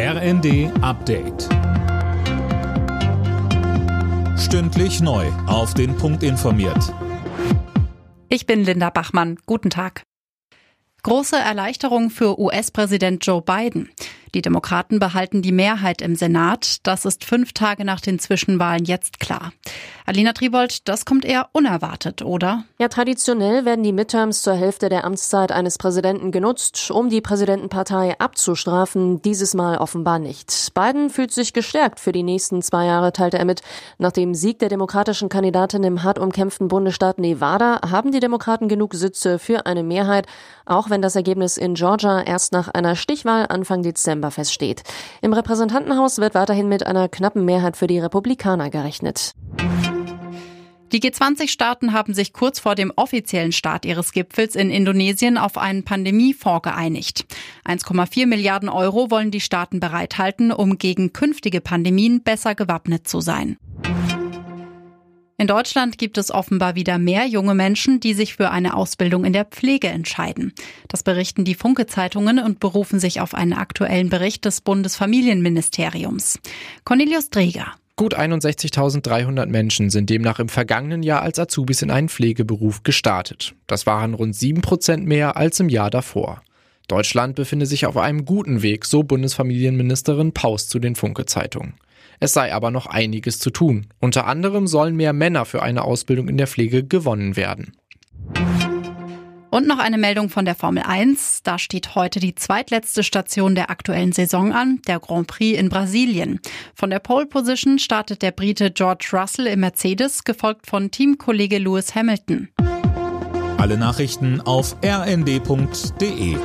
RND Update. Stündlich neu. Auf den Punkt informiert. Ich bin Linda Bachmann. Guten Tag. Große Erleichterung für US-Präsident Joe Biden. Die Demokraten behalten die Mehrheit im Senat. Das ist fünf Tage nach den Zwischenwahlen jetzt klar. Alina Tribold, das kommt eher unerwartet, oder? Ja, traditionell werden die Midterms zur Hälfte der Amtszeit eines Präsidenten genutzt, um die Präsidentenpartei abzustrafen. Dieses Mal offenbar nicht. Biden fühlt sich gestärkt für die nächsten zwei Jahre, teilte er mit. Nach dem Sieg der demokratischen Kandidatin im hart umkämpften Bundesstaat Nevada haben die Demokraten genug Sitze für eine Mehrheit, auch wenn das Ergebnis in Georgia erst nach einer Stichwahl Anfang Dezember feststeht. Im Repräsentantenhaus wird weiterhin mit einer knappen Mehrheit für die Republikaner gerechnet. Die G20-Staaten haben sich kurz vor dem offiziellen Start ihres Gipfels in Indonesien auf einen Pandemiefonds geeinigt. 1,4 Milliarden Euro wollen die Staaten bereithalten, um gegen künftige Pandemien besser gewappnet zu sein. In Deutschland gibt es offenbar wieder mehr junge Menschen, die sich für eine Ausbildung in der Pflege entscheiden. Das berichten die Funke-Zeitungen und berufen sich auf einen aktuellen Bericht des Bundesfamilienministeriums. Cornelius Dreger. Gut 61.300 Menschen sind demnach im vergangenen Jahr als Azubis in einen Pflegeberuf gestartet. Das waren rund 7 Prozent mehr als im Jahr davor. Deutschland befinde sich auf einem guten Weg, so Bundesfamilienministerin Paus zu den Funke-Zeitungen. Es sei aber noch einiges zu tun. Unter anderem sollen mehr Männer für eine Ausbildung in der Pflege gewonnen werden. Und noch eine Meldung von der Formel 1. Da steht heute die zweitletzte Station der aktuellen Saison an, der Grand Prix in Brasilien. Von der Pole Position startet der Brite George Russell im Mercedes, gefolgt von Teamkollege Lewis Hamilton. Alle Nachrichten auf rnd.de